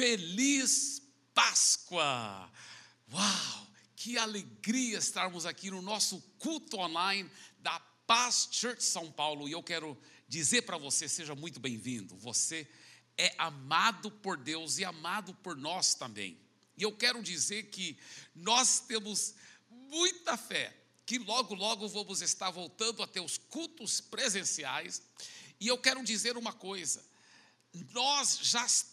Feliz Páscoa! Uau! Que alegria estarmos aqui no nosso culto online da Paz Church São Paulo. E eu quero dizer para você: seja muito bem-vindo. Você é amado por Deus e amado por nós também. E eu quero dizer que nós temos muita fé que logo, logo vamos estar voltando a ter os cultos presenciais. E eu quero dizer uma coisa: nós já estamos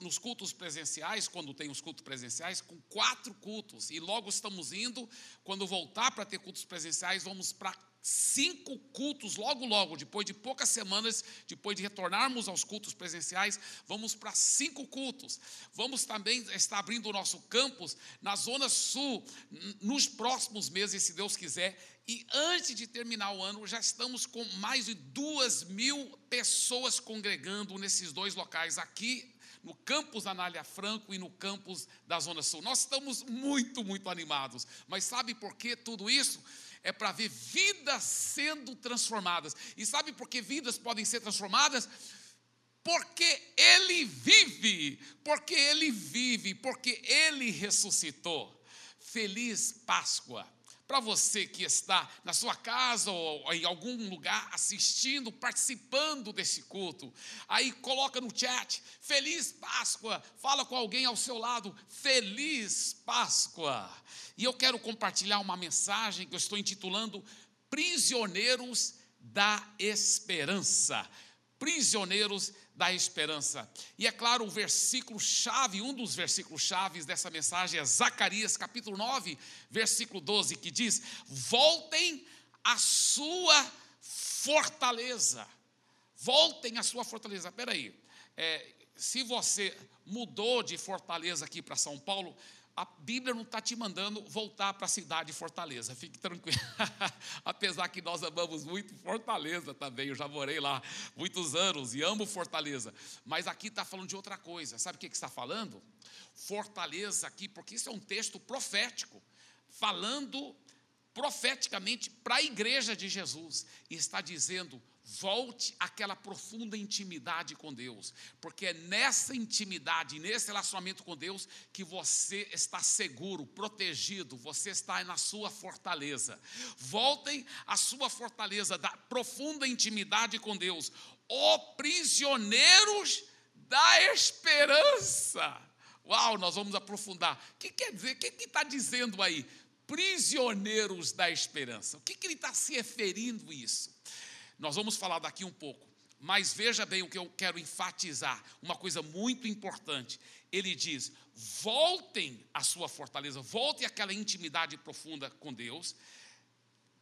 nos cultos presenciais, quando tem os cultos presenciais, com quatro cultos, e logo estamos indo, quando voltar para ter cultos presenciais, vamos para cinco cultos logo, logo, depois de poucas semanas, depois de retornarmos aos cultos presenciais, vamos para cinco cultos. Vamos também estar abrindo o nosso campus na Zona Sul nos próximos meses, se Deus quiser. E antes de terminar o ano, já estamos com mais de duas mil pessoas congregando nesses dois locais, aqui no campus Anália Franco e no campus da Zona Sul. Nós estamos muito, muito animados. Mas sabe por que tudo isso? É para ver vidas sendo transformadas. E sabe por que vidas podem ser transformadas? Porque Ele vive, porque Ele vive, porque Ele ressuscitou. Feliz Páscoa para você que está na sua casa ou em algum lugar assistindo, participando desse culto. Aí coloca no chat, feliz Páscoa, fala com alguém ao seu lado, feliz Páscoa. E eu quero compartilhar uma mensagem que eu estou intitulando Prisioneiros da Esperança. Prisioneiros da esperança. E é claro, o versículo chave, um dos versículos chaves dessa mensagem é Zacarias capítulo 9, versículo 12, que diz: "Voltem à sua fortaleza". Voltem à sua fortaleza. Espera aí. É, se você mudou de Fortaleza aqui para São Paulo, a Bíblia não está te mandando voltar para a cidade de Fortaleza, fique tranquilo. Apesar que nós amamos muito Fortaleza também, eu já morei lá muitos anos e amo Fortaleza. Mas aqui está falando de outra coisa, sabe o que, que está falando? Fortaleza aqui, porque isso é um texto profético, falando profeticamente para a igreja de Jesus, e está dizendo: Volte àquela profunda intimidade com Deus, porque é nessa intimidade, nesse relacionamento com Deus, que você está seguro, protegido, você está na sua fortaleza. Voltem à sua fortaleza da profunda intimidade com Deus, ó prisioneiros da esperança. Uau, nós vamos aprofundar. O que quer dizer? O que está dizendo aí? Prisioneiros da esperança. O que, que ele está se referindo isso? Nós vamos falar daqui um pouco. Mas veja bem o que eu quero enfatizar, uma coisa muito importante. Ele diz: voltem à sua fortaleza, voltem àquela intimidade profunda com Deus,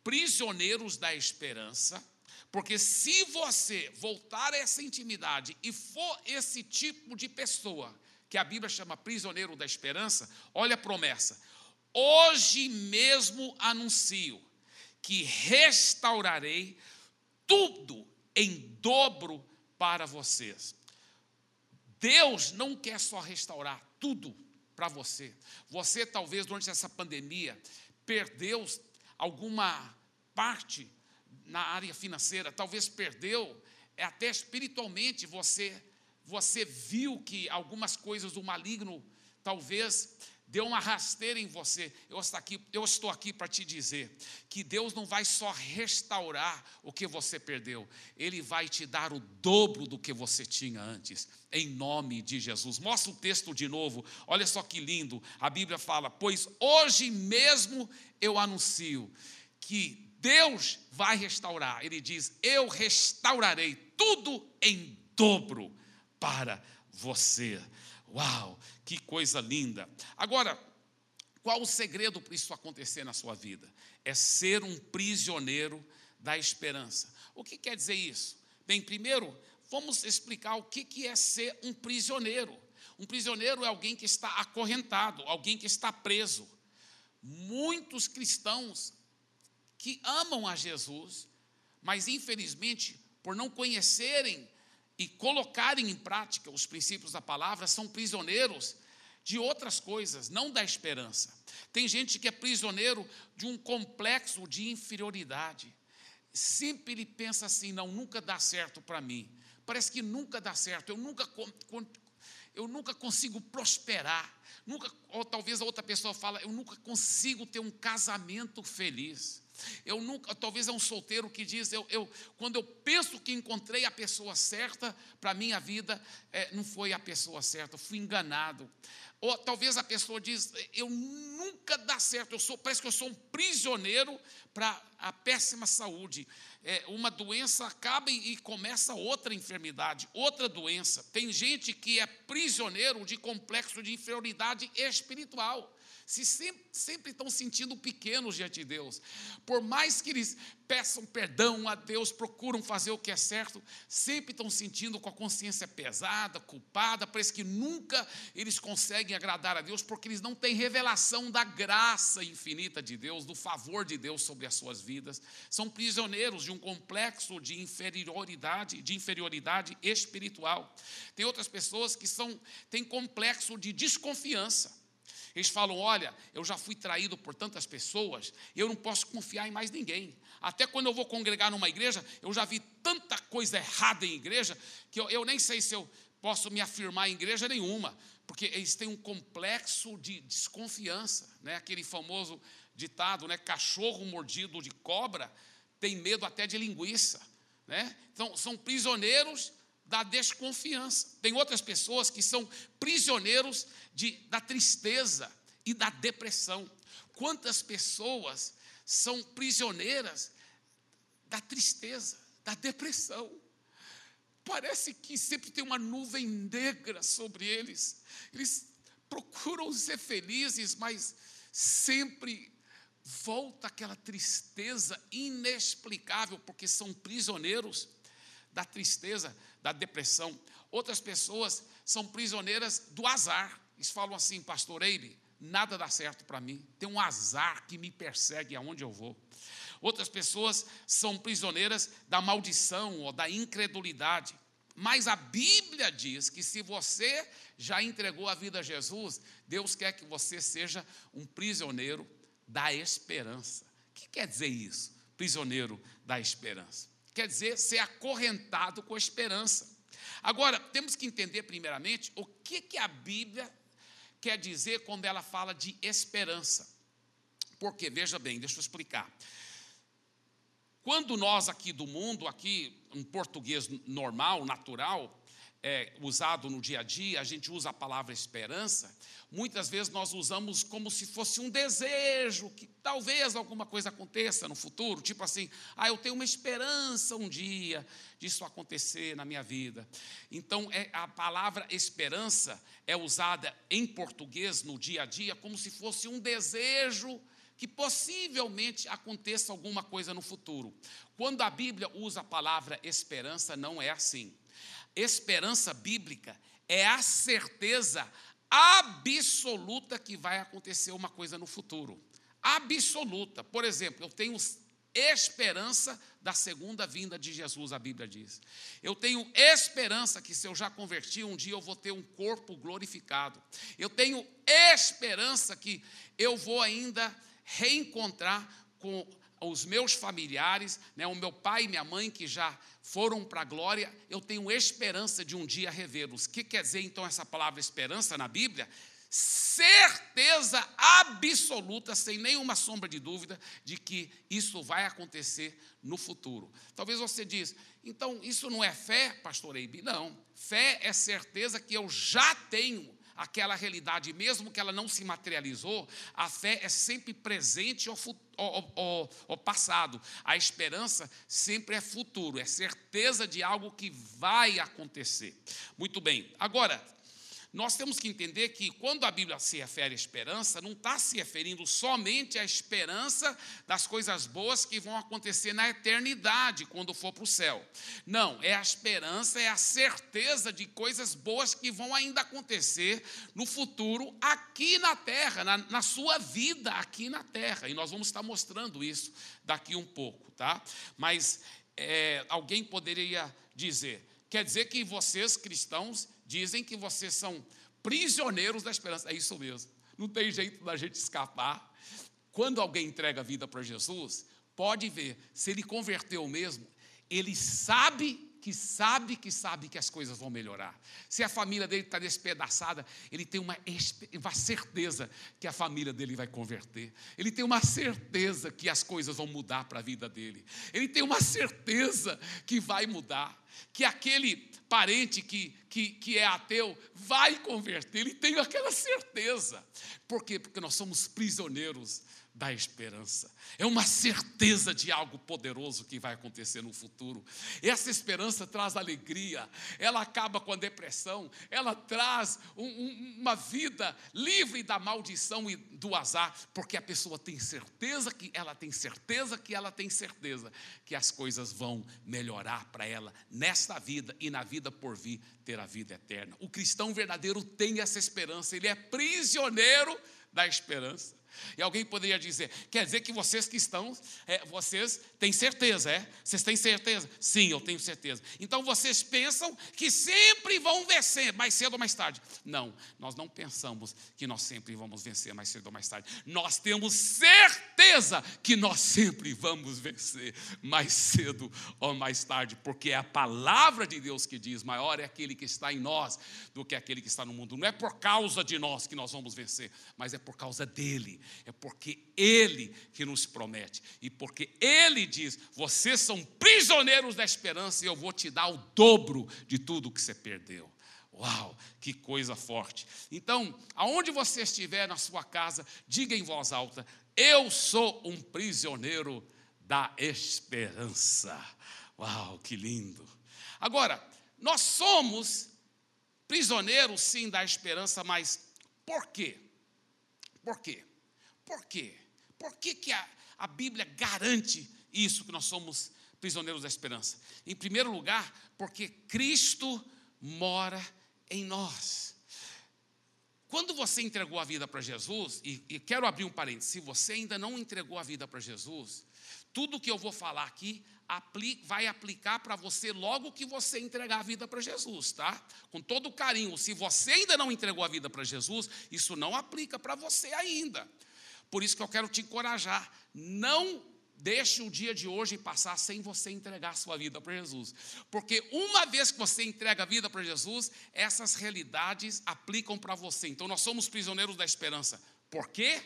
prisioneiros da esperança, porque se você voltar a essa intimidade e for esse tipo de pessoa, que a Bíblia chama prisioneiro da esperança, olha a promessa. Hoje mesmo anuncio que restaurarei tudo em dobro para vocês. Deus não quer só restaurar tudo para você. Você talvez durante essa pandemia perdeu alguma parte na área financeira, talvez perdeu até espiritualmente você você viu que algumas coisas do maligno talvez deu uma rasteira em você. Eu estou aqui, eu estou aqui para te dizer que Deus não vai só restaurar o que você perdeu, Ele vai te dar o dobro do que você tinha antes, em nome de Jesus. Mostra o texto de novo, olha só que lindo. A Bíblia fala: Pois hoje mesmo eu anuncio que Deus vai restaurar. Ele diz: Eu restaurarei tudo em dobro para você. Uau, que coisa linda. Agora, qual o segredo para isso acontecer na sua vida? É ser um prisioneiro da esperança. O que quer dizer isso? Bem, primeiro, vamos explicar o que é ser um prisioneiro. Um prisioneiro é alguém que está acorrentado, alguém que está preso. Muitos cristãos que amam a Jesus, mas infelizmente, por não conhecerem e colocarem em prática os princípios da palavra, são prisioneiros de outras coisas, não da esperança. Tem gente que é prisioneiro de um complexo de inferioridade. Sempre ele pensa assim: não, nunca dá certo para mim. Parece que nunca dá certo. Eu nunca, eu nunca consigo prosperar. Nunca, ou talvez a outra pessoa fala, eu nunca consigo ter um casamento feliz. Eu nunca, talvez é um solteiro que diz, eu, eu quando eu penso que encontrei a pessoa certa para minha vida, é, não foi a pessoa certa, fui enganado. Ou talvez a pessoa diz, eu nunca dá certo, eu sou, parece que eu sou um prisioneiro para a péssima saúde. É, uma doença acaba e começa outra enfermidade, outra doença. Tem gente que é prisioneiro de complexo de inferioridade espiritual se sempre, sempre estão sentindo pequenos diante de Deus. Por mais que eles peçam perdão a Deus, procuram fazer o que é certo, sempre estão sentindo com a consciência pesada, culpada, parece que nunca eles conseguem agradar a Deus, porque eles não têm revelação da graça infinita de Deus, do favor de Deus sobre as suas vidas. São prisioneiros de um complexo de inferioridade, de inferioridade espiritual. Tem outras pessoas que são têm complexo de desconfiança. Eles falam: olha, eu já fui traído por tantas pessoas, eu não posso confiar em mais ninguém. Até quando eu vou congregar numa igreja, eu já vi tanta coisa errada em igreja, que eu, eu nem sei se eu posso me afirmar em igreja nenhuma, porque eles têm um complexo de desconfiança, né? aquele famoso ditado, né? cachorro mordido de cobra tem medo até de linguiça. Né? Então, são prisioneiros da desconfiança. Tem outras pessoas que são prisioneiros de, da tristeza e da depressão. Quantas pessoas são prisioneiras da tristeza, da depressão? Parece que sempre tem uma nuvem negra sobre eles. Eles procuram ser felizes, mas sempre volta aquela tristeza inexplicável, porque são prisioneiros da tristeza, da depressão. Outras pessoas são prisioneiras do azar. Eles falam assim, pastor Eibe, nada dá certo para mim. Tem um azar que me persegue aonde eu vou. Outras pessoas são prisioneiras da maldição ou da incredulidade. Mas a Bíblia diz que se você já entregou a vida a Jesus, Deus quer que você seja um prisioneiro da esperança. O que quer dizer isso? Prisioneiro da esperança quer dizer ser acorrentado com a esperança. Agora, temos que entender primeiramente o que, que a Bíblia quer dizer quando ela fala de esperança. Porque, veja bem, deixa eu explicar. Quando nós aqui do mundo, aqui em português normal, natural, é, usado no dia a dia, a gente usa a palavra esperança, muitas vezes nós usamos como se fosse um desejo, que talvez alguma coisa aconteça no futuro, tipo assim, ah, eu tenho uma esperança um dia disso acontecer na minha vida. Então, é, a palavra esperança é usada em português no dia a dia como se fosse um desejo que possivelmente aconteça alguma coisa no futuro. Quando a Bíblia usa a palavra esperança, não é assim. Esperança bíblica é a certeza absoluta que vai acontecer uma coisa no futuro. Absoluta. Por exemplo, eu tenho esperança da segunda vinda de Jesus, a Bíblia diz. Eu tenho esperança que se eu já converti, um dia eu vou ter um corpo glorificado. Eu tenho esperança que eu vou ainda reencontrar com os meus familiares, né, o meu pai e minha mãe que já foram para a glória, eu tenho esperança de um dia revê-los. O que quer dizer então essa palavra esperança na Bíblia? Certeza absoluta, sem nenhuma sombra de dúvida, de que isso vai acontecer no futuro. Talvez você diz, então isso não é fé, pastor Eibe? Não. Fé é certeza que eu já tenho aquela realidade, mesmo que ela não se materializou, a fé é sempre presente ou, ou, ou, ou passado. A esperança sempre é futuro, é certeza de algo que vai acontecer. Muito bem. Agora, nós temos que entender que quando a Bíblia se refere à esperança, não está se referindo somente à esperança das coisas boas que vão acontecer na eternidade, quando for para o céu. Não, é a esperança, é a certeza de coisas boas que vão ainda acontecer no futuro aqui na terra, na, na sua vida aqui na terra. E nós vamos estar mostrando isso daqui um pouco, tá? Mas é, alguém poderia dizer, quer dizer que vocês cristãos Dizem que vocês são prisioneiros da esperança. É isso mesmo. Não tem jeito da gente escapar. Quando alguém entrega a vida para Jesus, pode ver, se ele converteu mesmo, ele sabe que sabe que sabe que as coisas vão melhorar. Se a família dele está despedaçada, ele tem uma, uma certeza que a família dele vai converter. Ele tem uma certeza que as coisas vão mudar para a vida dele. Ele tem uma certeza que vai mudar. Que aquele parente que, que, que é ateu vai converter. Ele tem aquela certeza. Por quê? Porque nós somos prisioneiros da esperança. É uma certeza de algo poderoso que vai acontecer no futuro. Essa esperança traz alegria, ela acaba com a depressão, ela traz um, um, uma vida livre da maldição e do azar, porque a pessoa tem certeza que ela tem certeza que ela tem certeza que as coisas vão melhorar para ela nesta vida e na vida por vir ter a vida eterna. O cristão verdadeiro tem essa esperança, ele é prisioneiro da esperança. E alguém poderia dizer: quer dizer que vocês que estão, é, vocês têm certeza, é? Vocês têm certeza? Sim, eu tenho certeza. Então vocês pensam que sempre vão vencer, mais cedo ou mais tarde. Não, nós não pensamos que nós sempre vamos vencer mais cedo ou mais tarde. Nós temos certeza que nós sempre vamos vencer mais cedo ou mais tarde, porque é a palavra de Deus que diz: maior é aquele que está em nós do que aquele que está no mundo. Não é por causa de nós que nós vamos vencer, mas é por causa dele é porque Ele que nos promete, e porque Ele diz: vocês são prisioneiros da esperança, e eu vou te dar o dobro de tudo que você perdeu. Uau, que coisa forte. Então, aonde você estiver na sua casa, diga em voz alta: Eu sou um prisioneiro da esperança. Uau, que lindo. Agora, nós somos prisioneiros sim da esperança, mas por quê? Por quê? Por quê? Por que, que a, a Bíblia garante isso, que nós somos prisioneiros da esperança? Em primeiro lugar, porque Cristo mora em nós. Quando você entregou a vida para Jesus, e, e, quero abrir um parênteses, se você ainda não entregou a vida para Jesus, tudo que eu vou falar aqui aplica, vai aplicar para você logo que você entregar a vida para Jesus, tá? Com todo carinho. Se você ainda não entregou a vida para Jesus, isso não aplica para você ainda. Por isso que eu quero te encorajar. Não deixe o dia de hoje passar sem você entregar a sua vida para Jesus. Porque uma vez que você entrega a vida para Jesus, essas realidades aplicam para você. Então nós somos prisioneiros da esperança. Por quê?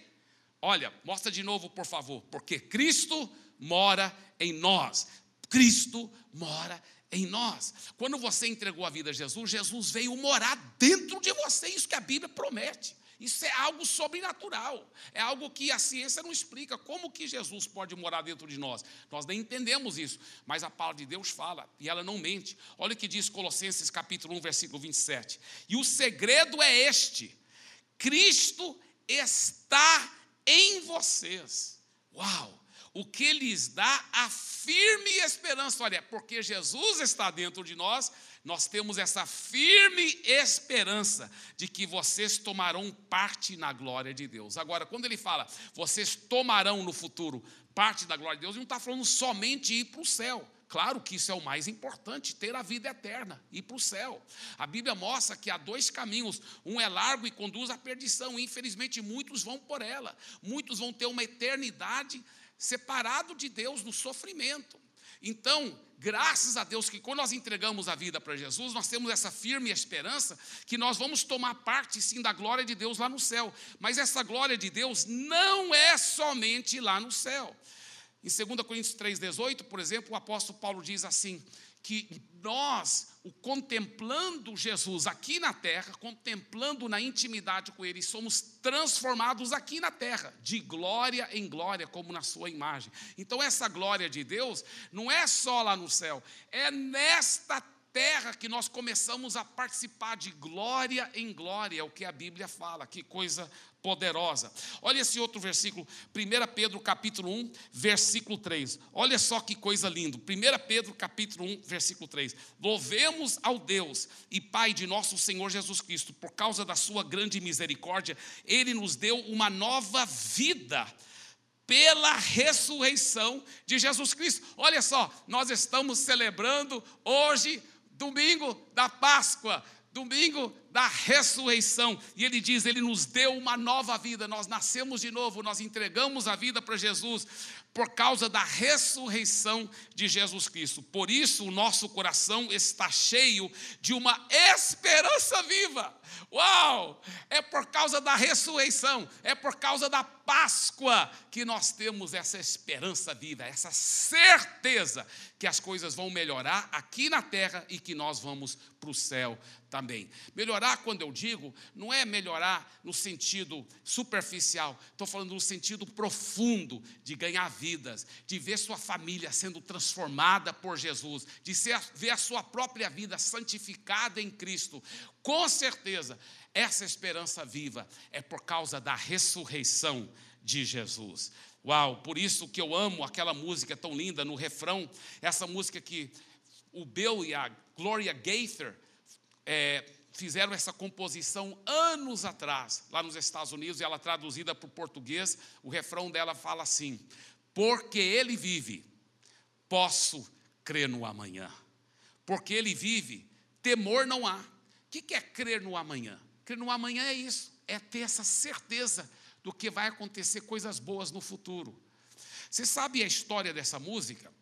Olha, mostra de novo, por favor. Porque Cristo mora em nós. Cristo mora em nós. Quando você entregou a vida a Jesus, Jesus veio morar dentro de você. Isso que a Bíblia promete. Isso é algo sobrenatural, é algo que a ciência não explica. Como que Jesus pode morar dentro de nós? Nós nem entendemos isso, mas a palavra de Deus fala e ela não mente. Olha o que diz Colossenses capítulo 1, versículo 27. E o segredo é este: Cristo está em vocês. Uau! o que lhes dá a firme esperança. Olha, porque Jesus está dentro de nós, nós temos essa firme esperança de que vocês tomarão parte na glória de Deus. Agora, quando ele fala, vocês tomarão no futuro parte da glória de Deus, ele não está falando somente ir para o céu. Claro que isso é o mais importante, ter a vida eterna, ir para o céu. A Bíblia mostra que há dois caminhos: um é largo e conduz à perdição. E, infelizmente, muitos vão por ela. Muitos vão ter uma eternidade separado de Deus no sofrimento. Então, graças a Deus que quando nós entregamos a vida para Jesus, nós temos essa firme esperança que nós vamos tomar parte sim da glória de Deus lá no céu. Mas essa glória de Deus não é somente lá no céu. Em 2 Coríntios 3,18, por exemplo, o apóstolo Paulo diz assim: que nós, o contemplando Jesus aqui na terra, contemplando na intimidade com Ele, somos transformados aqui na terra, de glória em glória, como na Sua imagem. Então, essa glória de Deus não é só lá no céu, é nesta terra que nós começamos a participar de glória em glória, é o que a Bíblia fala, que coisa poderosa. Olha esse outro versículo, 1 Pedro capítulo 1, versículo 3. Olha só que coisa linda. 1 Pedro capítulo 1, versículo 3. Louvemos ao Deus e Pai de nosso Senhor Jesus Cristo, por causa da sua grande misericórdia, ele nos deu uma nova vida pela ressurreição de Jesus Cristo. Olha só, nós estamos celebrando hoje domingo da Páscoa, domingo da ressurreição. E ele diz: Ele nos deu uma nova vida, nós nascemos de novo, nós entregamos a vida para Jesus por causa da ressurreição de Jesus Cristo. Por isso, o nosso coração está cheio de uma esperança viva. Uau! É por causa da ressurreição, é por causa da Páscoa que nós temos essa esperança viva, essa certeza que as coisas vão melhorar aqui na terra e que nós vamos para o céu também. Melhorar, quando eu digo, não é melhorar no sentido superficial, estou falando no sentido profundo de ganhar vidas, de ver sua família sendo transformada por Jesus, de ser, ver a sua própria vida santificada em Cristo. Com certeza, essa esperança viva é por causa da ressurreição de Jesus. Uau, por isso que eu amo aquela música tão linda no refrão, essa música que o Bill e a Gloria Gaither é, fizeram essa composição anos atrás, lá nos Estados Unidos, e ela traduzida para o português, o refrão dela fala assim: Porque ele vive, posso crer no amanhã. Porque ele vive, temor não há. O que é crer no amanhã? Crer no amanhã é isso, é ter essa certeza do que vai acontecer coisas boas no futuro. Você sabe a história dessa música?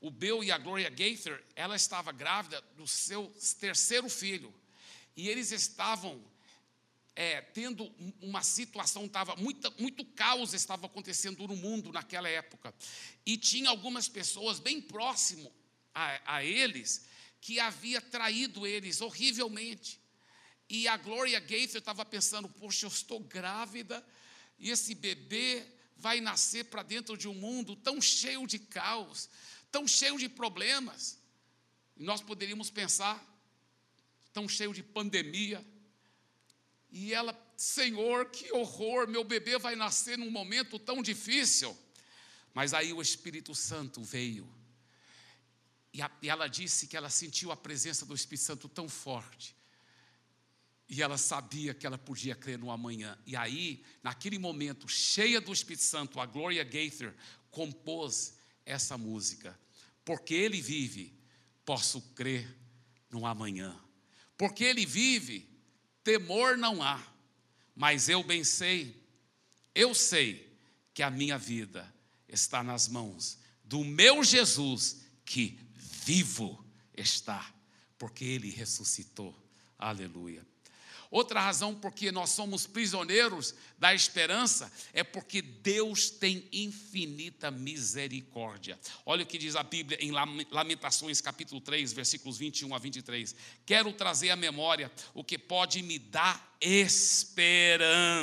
O Bill e a Gloria Gaither, ela estava grávida do seu terceiro filho. E eles estavam é, tendo uma situação, tava, muito, muito caos estava acontecendo no mundo naquela época. E tinha algumas pessoas bem próximo a, a eles que havia traído eles horrivelmente. E a Gloria Gaither estava pensando: poxa, eu estou grávida e esse bebê vai nascer para dentro de um mundo tão cheio de caos, tão cheio de problemas. E nós poderíamos pensar, tão cheio de pandemia. E ela, Senhor, que horror, meu bebê vai nascer num momento tão difícil. Mas aí o Espírito Santo veio. E, a, e ela disse que ela sentiu a presença do Espírito Santo tão forte e ela sabia que ela podia crer no amanhã. E aí, naquele momento, cheia do Espírito Santo, a Gloria Gaither compôs essa música. Porque ele vive, posso crer no amanhã. Porque ele vive, temor não há. Mas eu bem sei, eu sei que a minha vida está nas mãos do meu Jesus que vivo está, porque ele ressuscitou. Aleluia. Outra razão porque nós somos prisioneiros da esperança é porque Deus tem infinita misericórdia. Olha o que diz a Bíblia em Lamentações, capítulo 3, versículos 21 a 23. Quero trazer à memória o que pode me dar esperança.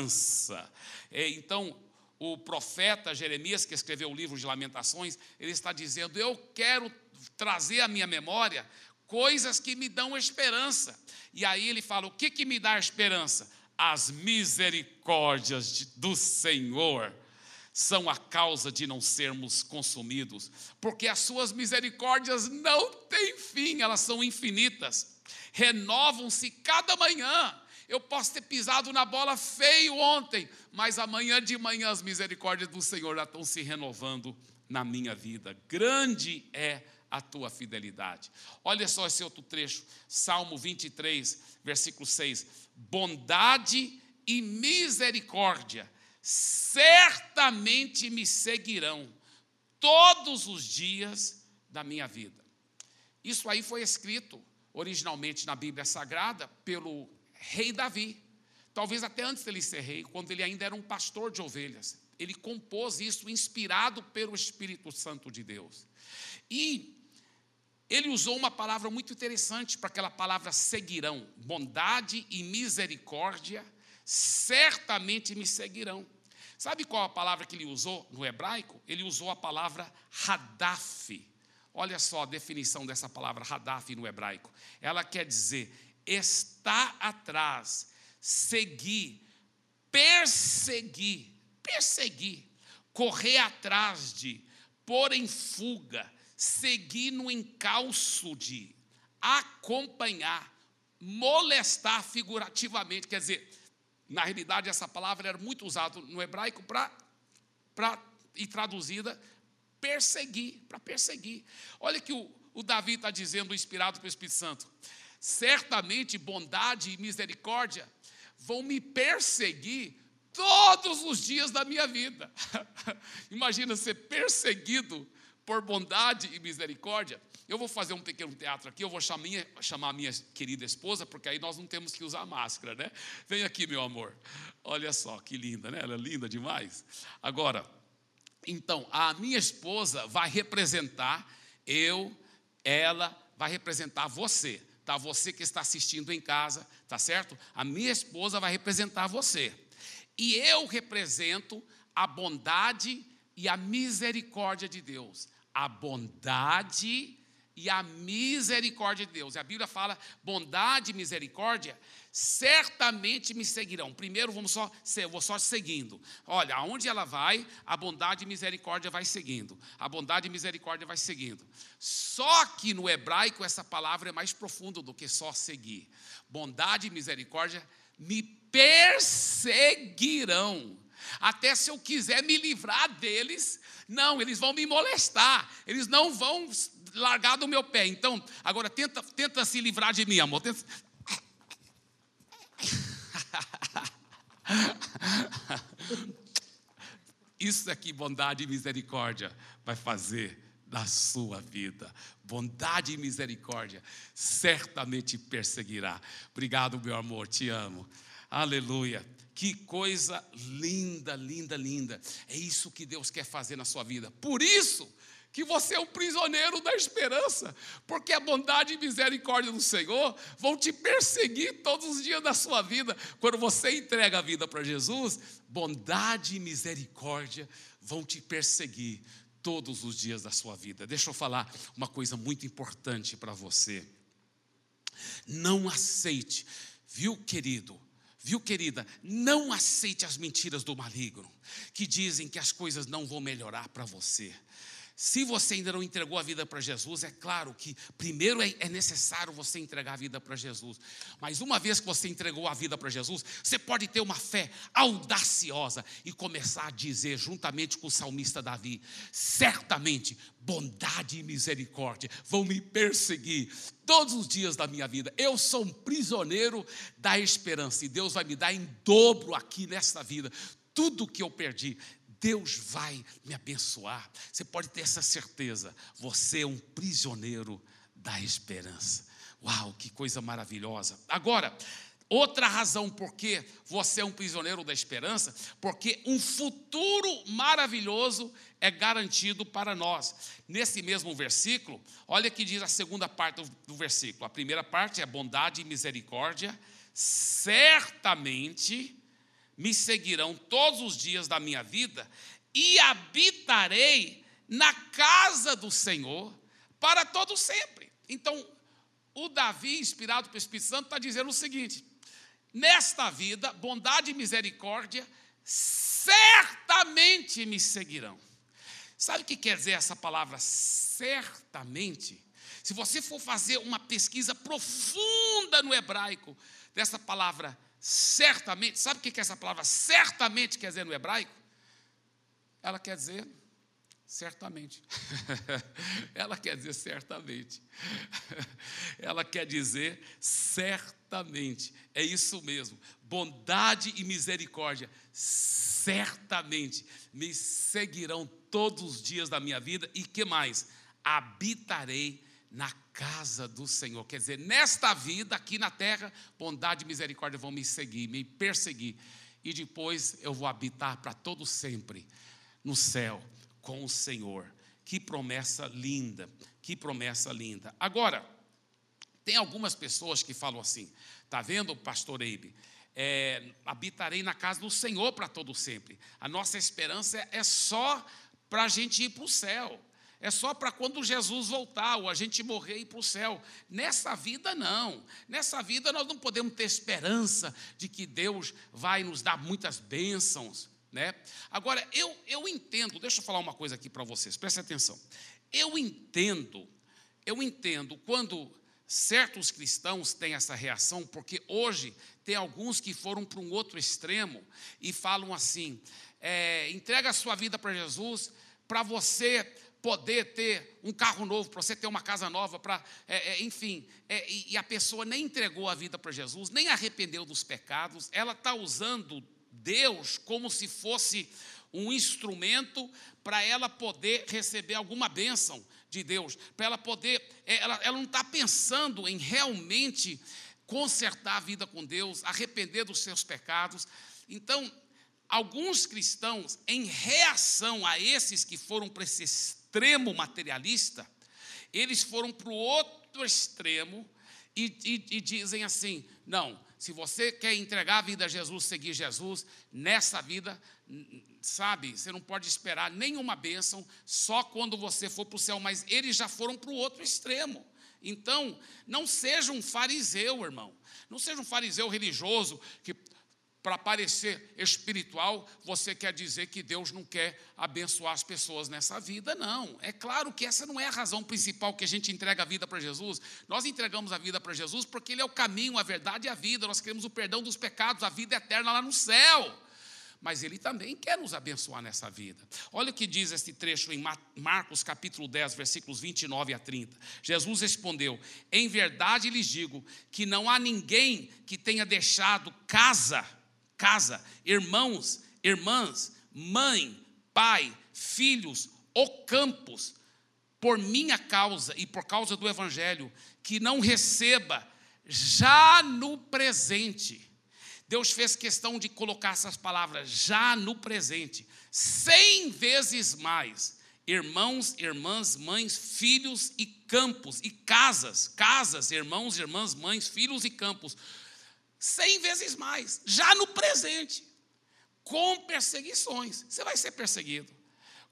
É, então, o profeta Jeremias, que escreveu o livro de Lamentações, ele está dizendo: Eu quero trazer à minha memória coisas que me dão esperança. E aí ele fala: o que, que me dá esperança? As misericórdias do Senhor são a causa de não sermos consumidos, porque as suas misericórdias não têm fim, elas são infinitas, renovam-se cada manhã. Eu posso ter pisado na bola feio ontem, mas amanhã de manhã as misericórdias do Senhor já estão se renovando na minha vida. Grande é a tua fidelidade. Olha só esse outro trecho, Salmo 23, versículo 6. Bondade e misericórdia certamente me seguirão todos os dias da minha vida. Isso aí foi escrito originalmente na Bíblia Sagrada pelo rei Davi. Talvez até antes dele ser rei, quando ele ainda era um pastor de ovelhas. Ele compôs isso inspirado pelo Espírito Santo de Deus. E ele usou uma palavra muito interessante para aquela palavra seguirão. Bondade e misericórdia certamente me seguirão. Sabe qual a palavra que ele usou no hebraico? Ele usou a palavra hadaf. Olha só a definição dessa palavra hadaf no hebraico. Ela quer dizer estar atrás, seguir, perseguir, perseguir, correr atrás de, pôr em fuga, seguir no encalço de acompanhar, molestar figurativamente, quer dizer, na realidade essa palavra era muito usada no hebraico para e traduzida perseguir, para perseguir. Olha que o, o Davi está dizendo, inspirado pelo Espírito Santo. certamente bondade e misericórdia vão me perseguir todos os dias da minha vida. Imagina ser perseguido por bondade e misericórdia. Eu vou fazer um pequeno teatro aqui, eu vou chamar, minha, chamar minha querida esposa, porque aí nós não temos que usar máscara, né? Vem aqui, meu amor. Olha só que linda, né? Ela é linda demais. Agora, então, a minha esposa vai representar eu, ela vai representar você, tá? Você que está assistindo em casa, tá certo? A minha esposa vai representar você. E eu represento a bondade e a misericórdia de Deus. A bondade e a misericórdia de Deus. A Bíblia fala bondade e misericórdia certamente me seguirão. Primeiro vamos só, eu vou só seguindo. Olha, aonde ela vai, a bondade e misericórdia vai seguindo. A bondade e misericórdia vai seguindo. Só que no hebraico essa palavra é mais profunda do que só seguir. Bondade e misericórdia me perseguirão. Até se eu quiser me livrar deles, não, eles vão me molestar. Eles não vão largar do meu pé. Então, agora tenta, tenta se livrar de mim, amor. Tenta, Isso aqui, bondade e misericórdia, vai fazer da sua vida. Bondade e misericórdia certamente perseguirá. Obrigado, meu amor, te amo. Aleluia. Que coisa linda, linda, linda. É isso que Deus quer fazer na sua vida. Por isso, que você é um prisioneiro da esperança, porque a bondade e misericórdia do Senhor vão te perseguir todos os dias da sua vida. Quando você entrega a vida para Jesus, bondade e misericórdia vão te perseguir todos os dias da sua vida. Deixa eu falar uma coisa muito importante para você. Não aceite, viu, querido? Viu, querida? Não aceite as mentiras do maligno, que dizem que as coisas não vão melhorar para você. Se você ainda não entregou a vida para Jesus, é claro que primeiro é, é necessário você entregar a vida para Jesus. Mas uma vez que você entregou a vida para Jesus, você pode ter uma fé audaciosa e começar a dizer, juntamente com o salmista Davi: certamente bondade e misericórdia vão me perseguir todos os dias da minha vida. Eu sou um prisioneiro da esperança e Deus vai me dar em dobro aqui nesta vida tudo que eu perdi. Deus vai me abençoar. Você pode ter essa certeza. Você é um prisioneiro da esperança. Uau, que coisa maravilhosa. Agora, outra razão por que você é um prisioneiro da esperança, porque um futuro maravilhoso é garantido para nós. Nesse mesmo versículo, olha que diz a segunda parte do versículo. A primeira parte é bondade e misericórdia, certamente me seguirão todos os dias da minha vida e habitarei na casa do Senhor para todo sempre. Então, o Davi, inspirado pelo Espírito Santo, está dizendo o seguinte: nesta vida, bondade e misericórdia certamente me seguirão. Sabe o que quer dizer essa palavra certamente? Se você for fazer uma pesquisa profunda no hebraico dessa palavra certamente, sabe o que essa palavra certamente quer dizer no hebraico? Ela quer dizer certamente. Ela quer dizer certamente. Ela quer dizer certamente. É isso mesmo. Bondade e misericórdia certamente me seguirão todos os dias da minha vida e que mais? Habitarei na casa do Senhor. Quer dizer, nesta vida, aqui na terra, bondade e misericórdia vão me seguir, me perseguir. E depois eu vou habitar para todo sempre no céu com o Senhor. Que promessa linda, que promessa linda. Agora, tem algumas pessoas que falam assim, tá vendo, pastor Eibe? É, habitarei na casa do Senhor para todo sempre. A nossa esperança é só para a gente ir para o céu é só para quando Jesus voltar, ou a gente morrer e ir para o céu. Nessa vida, não. Nessa vida, nós não podemos ter esperança de que Deus vai nos dar muitas bênçãos. Né? Agora, eu, eu entendo, deixa eu falar uma coisa aqui para vocês, preste atenção. Eu entendo, eu entendo quando certos cristãos têm essa reação, porque hoje tem alguns que foram para um outro extremo e falam assim: é, entrega a sua vida para Jesus, para você poder ter um carro novo, para você ter uma casa nova, para, é, é, enfim, é, e, e a pessoa nem entregou a vida para Jesus, nem arrependeu dos pecados, ela está usando Deus como se fosse um instrumento para ela poder receber alguma bênção de Deus, para ela poder, é, ela, ela não está pensando em realmente consertar a vida com Deus, arrepender dos seus pecados. Então, alguns cristãos, em reação a esses que foram para extremo materialista, eles foram para o outro extremo e, e, e dizem assim: não, se você quer entregar a vida a Jesus, seguir Jesus, nessa vida, sabe, você não pode esperar nenhuma bênção só quando você for para o céu, mas eles já foram para o outro extremo. Então, não seja um fariseu, irmão. Não seja um fariseu religioso que para parecer espiritual, você quer dizer que Deus não quer abençoar as pessoas nessa vida, não. É claro que essa não é a razão principal que a gente entrega a vida para Jesus. Nós entregamos a vida para Jesus porque Ele é o caminho, a verdade e a vida. Nós queremos o perdão dos pecados, a vida eterna lá no céu. Mas Ele também quer nos abençoar nessa vida. Olha o que diz este trecho em Marcos capítulo 10, versículos 29 a 30. Jesus respondeu: Em verdade lhes digo que não há ninguém que tenha deixado casa casa, irmãos, irmãs, mãe, pai, filhos ou campos, por minha causa e por causa do Evangelho, que não receba já no presente. Deus fez questão de colocar essas palavras já no presente, cem vezes mais. Irmãos, irmãs, mães, filhos e campos, e casas, casas, irmãos, irmãs, mães, filhos e campos, cem vezes mais, já no presente, com perseguições. Você vai ser perseguido.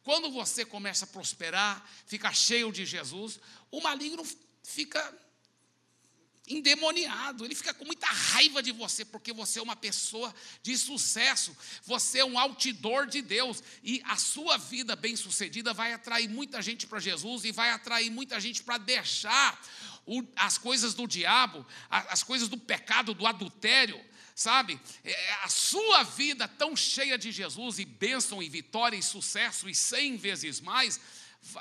Quando você começa a prosperar, fica cheio de Jesus, o maligno fica endemoniado, ele fica com muita raiva de você, porque você é uma pessoa de sucesso, você é um outdoor de Deus, e a sua vida bem-sucedida vai atrair muita gente para Jesus e vai atrair muita gente para deixar o, as coisas do diabo, as coisas do pecado, do adultério, sabe? É, a sua vida tão cheia de Jesus e bênção e vitória e sucesso e cem vezes mais,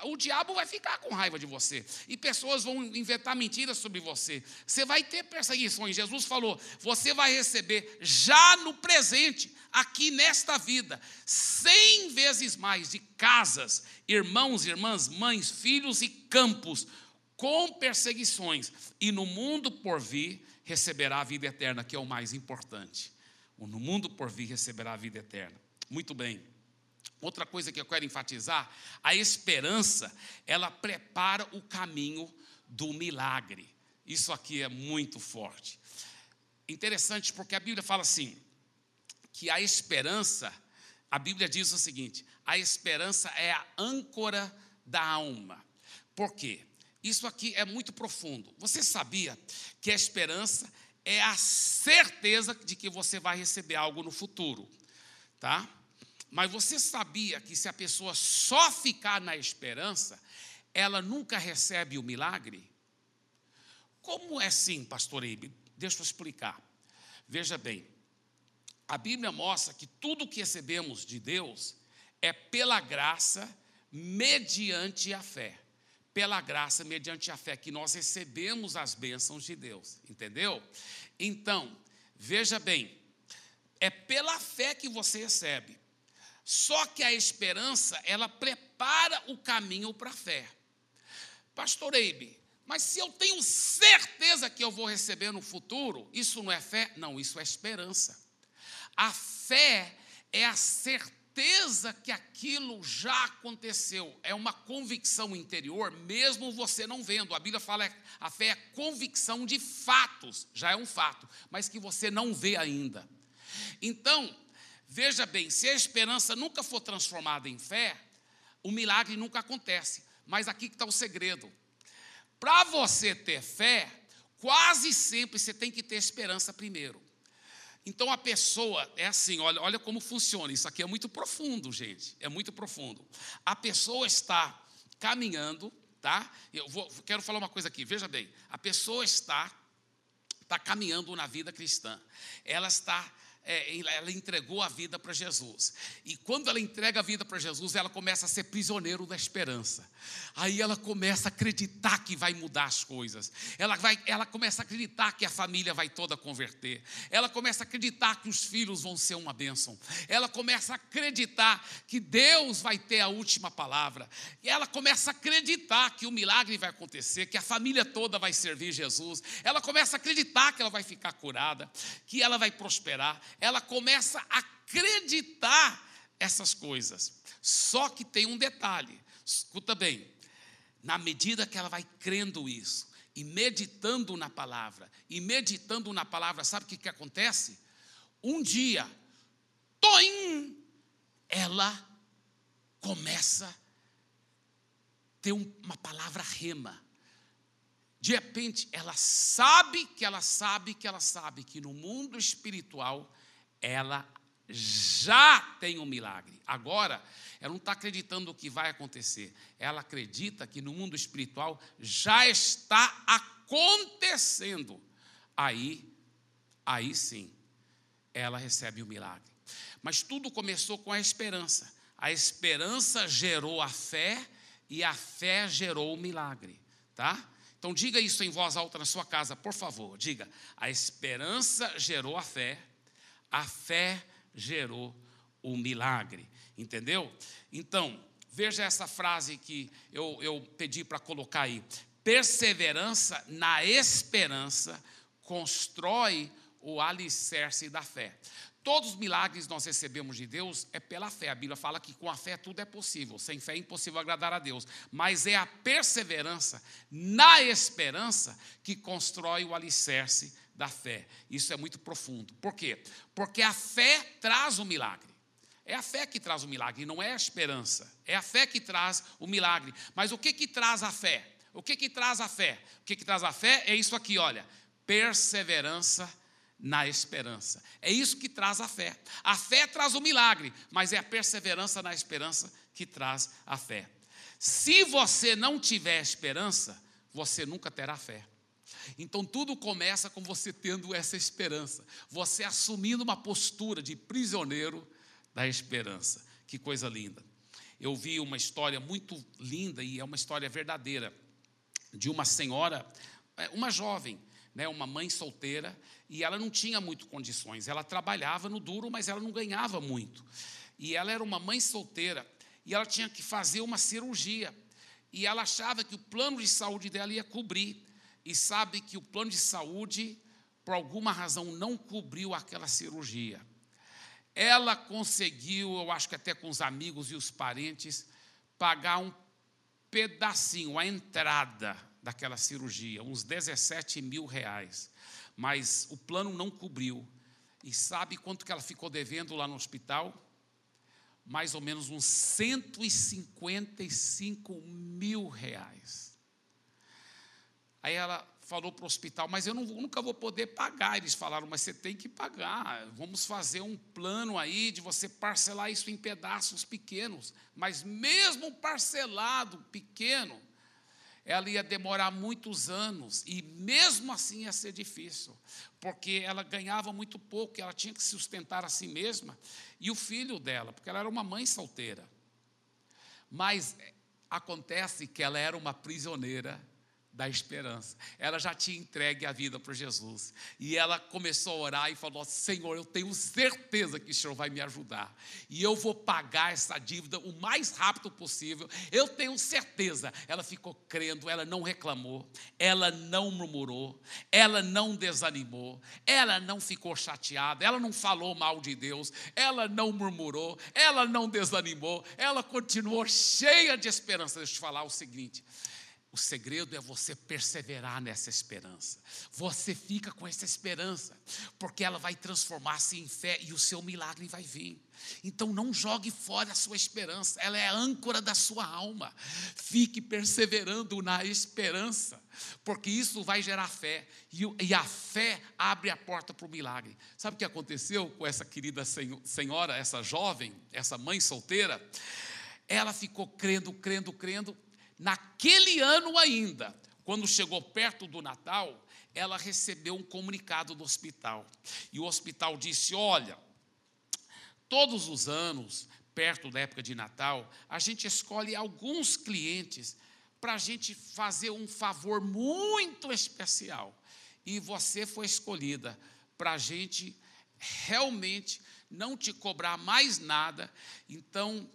o diabo vai ficar com raiva de você. E pessoas vão inventar mentiras sobre você. Você vai ter perseguições. Jesus falou: você vai receber já no presente, aqui nesta vida, cem vezes mais de casas, irmãos, irmãs, mães, filhos e campos com perseguições, e no mundo por vir receberá a vida eterna, que é o mais importante. No mundo por vir receberá a vida eterna. Muito bem. Outra coisa que eu quero enfatizar, a esperança, ela prepara o caminho do milagre. Isso aqui é muito forte. Interessante porque a Bíblia fala assim, que a esperança, a Bíblia diz o seguinte: a esperança é a âncora da alma. Por quê? Isso aqui é muito profundo. Você sabia que a esperança é a certeza de que você vai receber algo no futuro, tá? Mas você sabia que se a pessoa só ficar na esperança, ela nunca recebe o milagre? Como é assim, pastor Eibe? Deixa eu explicar. Veja bem, a Bíblia mostra que tudo que recebemos de Deus é pela graça, mediante a fé pela graça, mediante a fé, que nós recebemos as bênçãos de Deus, entendeu? Então, veja bem, é pela fé que você recebe. Só que a esperança, ela prepara o caminho para a fé. Pastor Eibe, mas se eu tenho certeza que eu vou receber no futuro, isso não é fé? Não, isso é esperança. A fé é a certeza certeza que aquilo já aconteceu, é uma convicção interior, mesmo você não vendo. A Bíblia fala que a fé é convicção de fatos, já é um fato, mas que você não vê ainda. Então, veja bem, se a esperança nunca for transformada em fé, o milagre nunca acontece. Mas aqui está o segredo. Para você ter fé, quase sempre você tem que ter esperança primeiro. Então a pessoa é assim, olha, olha como funciona. Isso aqui é muito profundo, gente. É muito profundo. A pessoa está caminhando, tá? Eu vou, quero falar uma coisa aqui. Veja bem, a pessoa está está caminhando na vida cristã. Ela está é, ela entregou a vida para Jesus. E quando ela entrega a vida para Jesus, ela começa a ser prisioneiro da esperança. Aí ela começa a acreditar que vai mudar as coisas. Ela, vai, ela começa a acreditar que a família vai toda converter. Ela começa a acreditar que os filhos vão ser uma bênção. Ela começa a acreditar que Deus vai ter a última palavra. E ela começa a acreditar que o milagre vai acontecer, que a família toda vai servir Jesus. Ela começa a acreditar que ela vai ficar curada, que ela vai prosperar ela começa a acreditar essas coisas. Só que tem um detalhe, escuta bem, na medida que ela vai crendo isso, e meditando na palavra, e meditando na palavra, sabe o que, que acontece? Um dia, toim, ela começa a ter uma palavra rema. De repente, ela sabe que ela sabe que ela sabe que no mundo espiritual ela já tem um milagre. Agora, ela não está acreditando o que vai acontecer. Ela acredita que no mundo espiritual já está acontecendo. Aí, aí sim, ela recebe o milagre. Mas tudo começou com a esperança. A esperança gerou a fé e a fé gerou o milagre, tá? Então diga isso em voz alta na sua casa, por favor. Diga: a esperança gerou a fé a fé gerou o milagre, entendeu? Então, veja essa frase que eu, eu pedi para colocar aí. Perseverança na esperança constrói o alicerce da fé. Todos os milagres nós recebemos de Deus é pela fé. A Bíblia fala que com a fé tudo é possível. Sem fé é impossível agradar a Deus. Mas é a perseverança na esperança que constrói o alicerce da fé. Isso é muito profundo. Por quê? Porque a fé traz o milagre. É a fé que traz o milagre, não é a esperança. É a fé que traz o milagre. Mas o que que traz a fé? O que que traz a fé? O que que traz a fé é isso aqui, olha. Perseverança na esperança. É isso que traz a fé. A fé traz o milagre, mas é a perseverança na esperança que traz a fé. Se você não tiver esperança, você nunca terá fé. Então tudo começa com você tendo essa esperança, você assumindo uma postura de prisioneiro da esperança. Que coisa linda. Eu vi uma história muito linda e é uma história verdadeira de uma senhora, é, uma jovem, né, uma mãe solteira, e ela não tinha muito condições. Ela trabalhava no duro, mas ela não ganhava muito. E ela era uma mãe solteira e ela tinha que fazer uma cirurgia. E ela achava que o plano de saúde dela ia cobrir e sabe que o plano de saúde, por alguma razão, não cobriu aquela cirurgia. Ela conseguiu, eu acho que até com os amigos e os parentes, pagar um pedacinho, a entrada daquela cirurgia, uns 17 mil reais. Mas o plano não cobriu. E sabe quanto que ela ficou devendo lá no hospital? Mais ou menos uns 155 mil reais. Aí ela falou para o hospital, mas eu não, nunca vou poder pagar. Eles falaram, mas você tem que pagar. Vamos fazer um plano aí de você parcelar isso em pedaços pequenos. Mas mesmo parcelado pequeno, ela ia demorar muitos anos e mesmo assim ia ser difícil, porque ela ganhava muito pouco, ela tinha que sustentar a si mesma e o filho dela, porque ela era uma mãe solteira. Mas acontece que ela era uma prisioneira da esperança. Ela já tinha entregue a vida para Jesus. E ela começou a orar e falou: Senhor, eu tenho certeza que o Senhor vai me ajudar. E eu vou pagar essa dívida o mais rápido possível. Eu tenho certeza. Ela ficou crendo, ela não reclamou, ela não murmurou, ela não desanimou, ela não ficou chateada, ela não falou mal de Deus, ela não murmurou, ela não desanimou, ela continuou cheia de esperança. Deixa eu te falar o seguinte. O segredo é você perseverar nessa esperança. Você fica com essa esperança, porque ela vai transformar-se em fé e o seu milagre vai vir. Então não jogue fora a sua esperança, ela é a âncora da sua alma. Fique perseverando na esperança, porque isso vai gerar fé, e a fé abre a porta para o milagre. Sabe o que aconteceu com essa querida senhora, essa jovem, essa mãe solteira? Ela ficou crendo, crendo, crendo, Naquele ano ainda, quando chegou perto do Natal, ela recebeu um comunicado do hospital. E o hospital disse: Olha, todos os anos, perto da época de Natal, a gente escolhe alguns clientes para a gente fazer um favor muito especial. E você foi escolhida para a gente realmente não te cobrar mais nada. Então,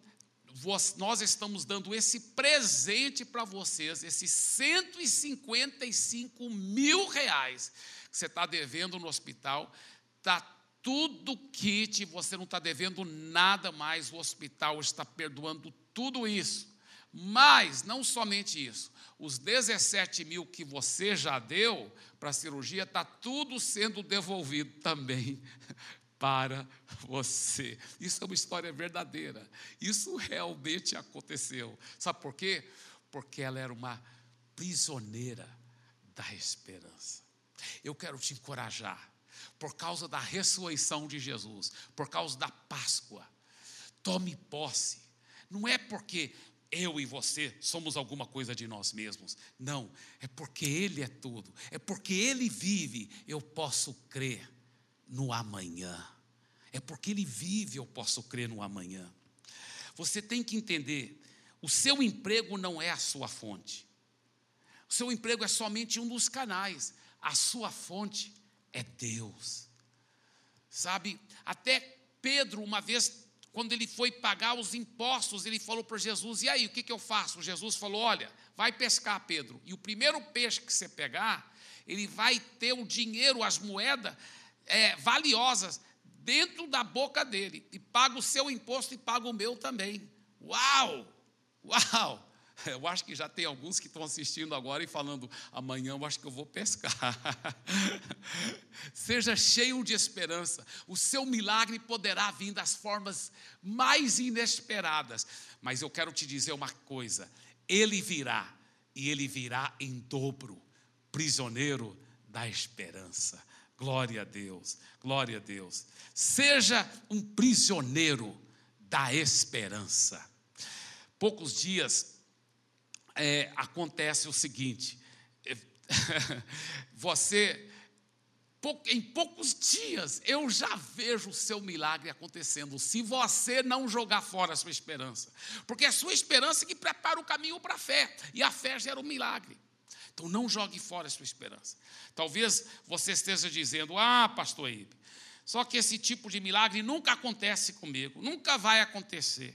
nós estamos dando esse presente para vocês, esses 155 mil reais que você está devendo no hospital, está tudo kit, você não está devendo nada mais, o hospital está perdoando tudo isso. Mas, não somente isso, os 17 mil que você já deu para a cirurgia, está tudo sendo devolvido também para você. Isso é uma história verdadeira. Isso realmente aconteceu. Sabe por quê? Porque ela era uma prisioneira da esperança. Eu quero te encorajar, por causa da ressurreição de Jesus, por causa da Páscoa. Tome posse. Não é porque eu e você somos alguma coisa de nós mesmos. Não, é porque Ele é tudo. É porque Ele vive, eu posso crer no amanhã. É porque Ele vive, eu posso crer no amanhã. Você tem que entender: o seu emprego não é a sua fonte. O seu emprego é somente um dos canais. A sua fonte é Deus. Sabe, até Pedro, uma vez, quando ele foi pagar os impostos, ele falou para Jesus: E aí, o que, que eu faço? Jesus falou: Olha, vai pescar, Pedro. E o primeiro peixe que você pegar, ele vai ter o dinheiro, as moedas é, valiosas dentro da boca dele e paga o seu imposto e paga o meu também. Uau! Uau! Eu acho que já tem alguns que estão assistindo agora e falando: amanhã eu acho que eu vou pescar. Seja cheio de esperança, o seu milagre poderá vir das formas mais inesperadas. Mas eu quero te dizer uma coisa: ele virá, e ele virá em dobro, prisioneiro da esperança. Glória a Deus, glória a Deus. Seja um prisioneiro da esperança. Poucos dias é, acontece o seguinte: é, você, em poucos dias, eu já vejo o seu milagre acontecendo, se você não jogar fora a sua esperança, porque é a sua esperança que prepara o caminho para a fé, e a fé gera o um milagre. Então não jogue fora a sua esperança. Talvez você esteja dizendo: Ah, pastor Ibe, só que esse tipo de milagre nunca acontece comigo, nunca vai acontecer.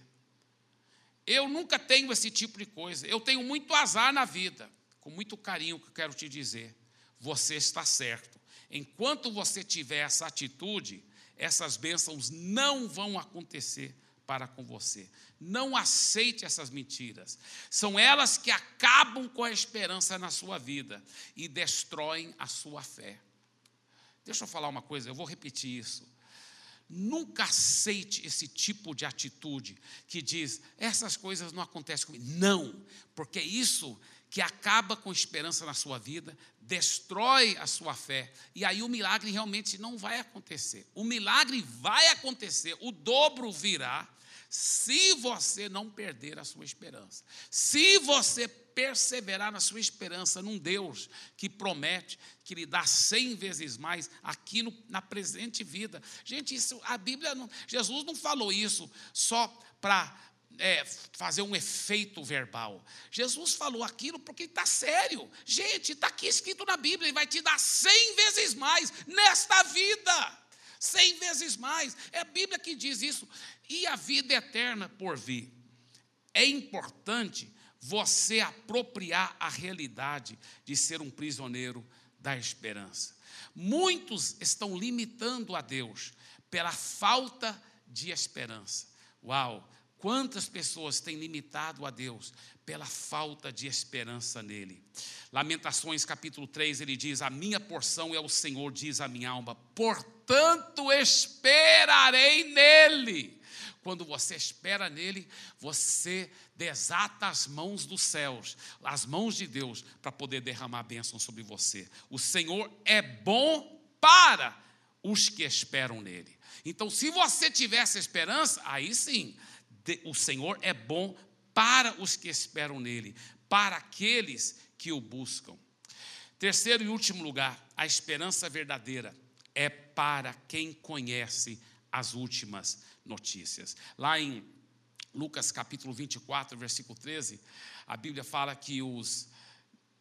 Eu nunca tenho esse tipo de coisa. Eu tenho muito azar na vida. Com muito carinho que eu quero te dizer. Você está certo. Enquanto você tiver essa atitude, essas bênçãos não vão acontecer para com você. Não aceite essas mentiras. São elas que acabam com a esperança na sua vida e destroem a sua fé. Deixa eu falar uma coisa, eu vou repetir isso. Nunca aceite esse tipo de atitude que diz, essas coisas não acontecem comigo. Não, porque isso que acaba com esperança na sua vida, destrói a sua fé, e aí o milagre realmente não vai acontecer. O milagre vai acontecer, o dobro virá, se você não perder a sua esperança, se você perseverar na sua esperança num Deus que promete, que lhe dá cem vezes mais aqui no, na presente vida. Gente, isso, a Bíblia, não, Jesus não falou isso só para é, fazer um efeito verbal. Jesus falou aquilo porque está sério. Gente, está aqui escrito na Bíblia, ele vai te dar cem vezes mais nesta vida cem vezes mais. É a Bíblia que diz isso. E a vida eterna por vir. É importante você apropriar a realidade de ser um prisioneiro da esperança. Muitos estão limitando a Deus pela falta de esperança. Uau! Quantas pessoas têm limitado a Deus pela falta de esperança nele? Lamentações capítulo 3, ele diz: A minha porção é o Senhor, diz a minha alma, portanto esperarei nele. Quando você espera nele, você desata as mãos dos céus, as mãos de Deus, para poder derramar bênção sobre você. O Senhor é bom para os que esperam nele. Então, se você tiver essa esperança, aí sim, o Senhor é bom para os que esperam nele, para aqueles que o buscam. Terceiro e último lugar, a esperança verdadeira é para quem conhece as últimas notícias. Lá em Lucas capítulo 24, versículo 13, a Bíblia fala que os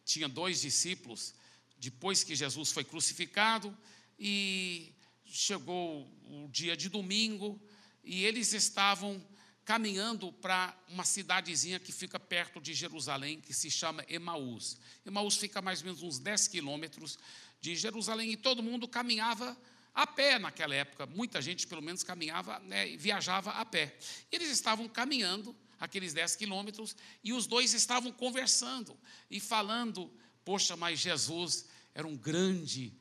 tinha dois discípulos depois que Jesus foi crucificado e chegou o dia de domingo e eles estavam caminhando para uma cidadezinha que fica perto de Jerusalém, que se chama Emaús. Emaús fica mais ou menos uns 10 quilômetros de Jerusalém e todo mundo caminhava a pé naquela época. Muita gente, pelo menos, caminhava, né, viajava a pé. Eles estavam caminhando aqueles 10 quilômetros e os dois estavam conversando e falando: Poxa, mas Jesus era um grande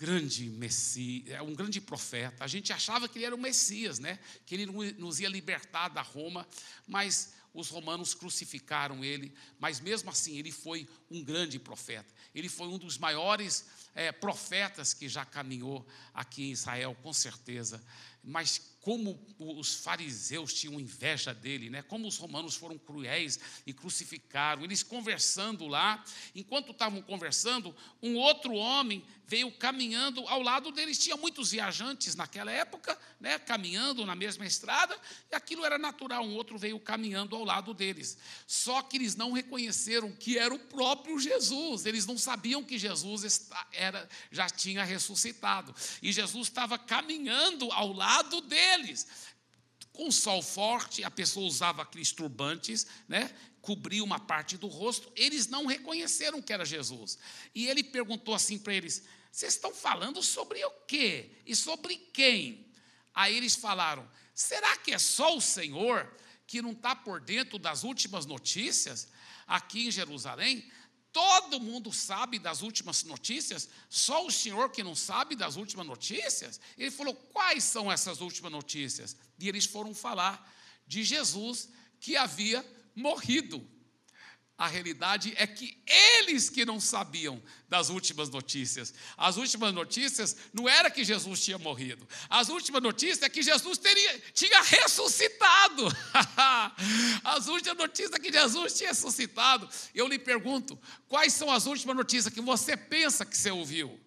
grande Messias, é um grande profeta. A gente achava que ele era o Messias, né? Que ele nos ia libertar da Roma, mas os romanos crucificaram ele. Mas mesmo assim, ele foi um grande profeta. Ele foi um dos maiores é, profetas que já caminhou aqui em Israel, com certeza. Mas como os fariseus tinham inveja dele, né? como os romanos foram cruéis e crucificaram. Eles conversando lá, enquanto estavam conversando, um outro homem veio caminhando ao lado deles. Tinha muitos viajantes naquela época, né? caminhando na mesma estrada, e aquilo era natural. Um outro veio caminhando ao lado deles. Só que eles não reconheceram que era o próprio Jesus. Eles não sabiam que Jesus era, já tinha ressuscitado. E Jesus estava caminhando ao lado deles deles. Com sol forte, a pessoa usava aqueles turbantes, né? Cobria uma parte do rosto, eles não reconheceram que era Jesus. E ele perguntou assim para eles: Vocês estão falando sobre o quê? E sobre quem? Aí eles falaram: Será que é só o Senhor que não está por dentro das últimas notícias aqui em Jerusalém? Todo mundo sabe das últimas notícias, só o senhor que não sabe das últimas notícias? Ele falou: quais são essas últimas notícias? E eles foram falar de Jesus que havia morrido. A realidade é que eles que não sabiam das últimas notícias. As últimas notícias não era que Jesus tinha morrido. As últimas notícias é que Jesus teria, tinha ressuscitado. as últimas notícias é que Jesus tinha ressuscitado. Eu lhe pergunto, quais são as últimas notícias que você pensa que você ouviu?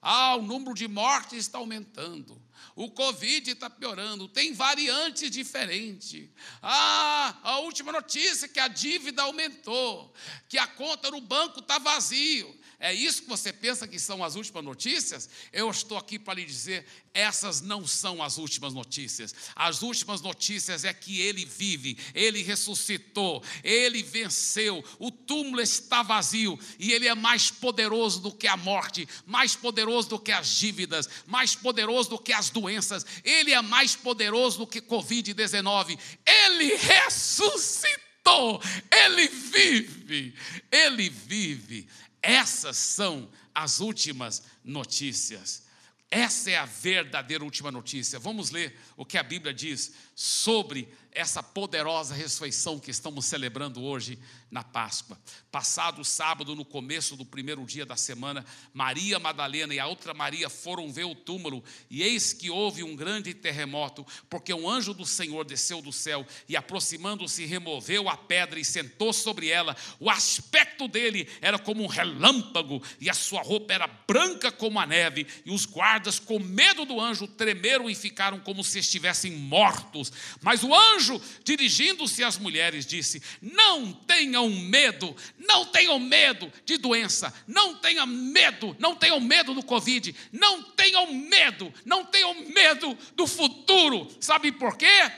Ah, o número de mortes está aumentando. O Covid está piorando, tem variantes diferentes. Ah, a última notícia é que a dívida aumentou, que a conta no banco está vazio. É isso que você pensa que são as últimas notícias? Eu estou aqui para lhe dizer: essas não são as últimas notícias. As últimas notícias é que ele vive, ele ressuscitou, ele venceu, o túmulo está vazio e ele é mais poderoso do que a morte, mais poderoso do que as dívidas, mais poderoso do que as doenças, ele é mais poderoso do que Covid-19. Ele ressuscitou, ele vive, ele vive. Essas são as últimas notícias. Essa é a verdadeira última notícia. Vamos ler o que a Bíblia diz sobre essa poderosa ressurreição que estamos celebrando hoje na Páscoa. Passado sábado, no começo do primeiro dia da semana, Maria Madalena e a outra Maria foram ver o túmulo, e eis que houve um grande terremoto, porque um anjo do Senhor desceu do céu e, aproximando-se, removeu a pedra e sentou sobre ela. O aspecto dele era como um relâmpago, e a sua roupa era branca como a neve, e os guardas, com medo do anjo, tremeram e ficaram como se estivessem mortos. Mas o anjo dirigindo-se às mulheres, disse: Não tenham medo, não tenham medo de doença, não tenham medo, não tenham medo do Covid, não tenham medo, não tenham medo do futuro. Sabe por quê?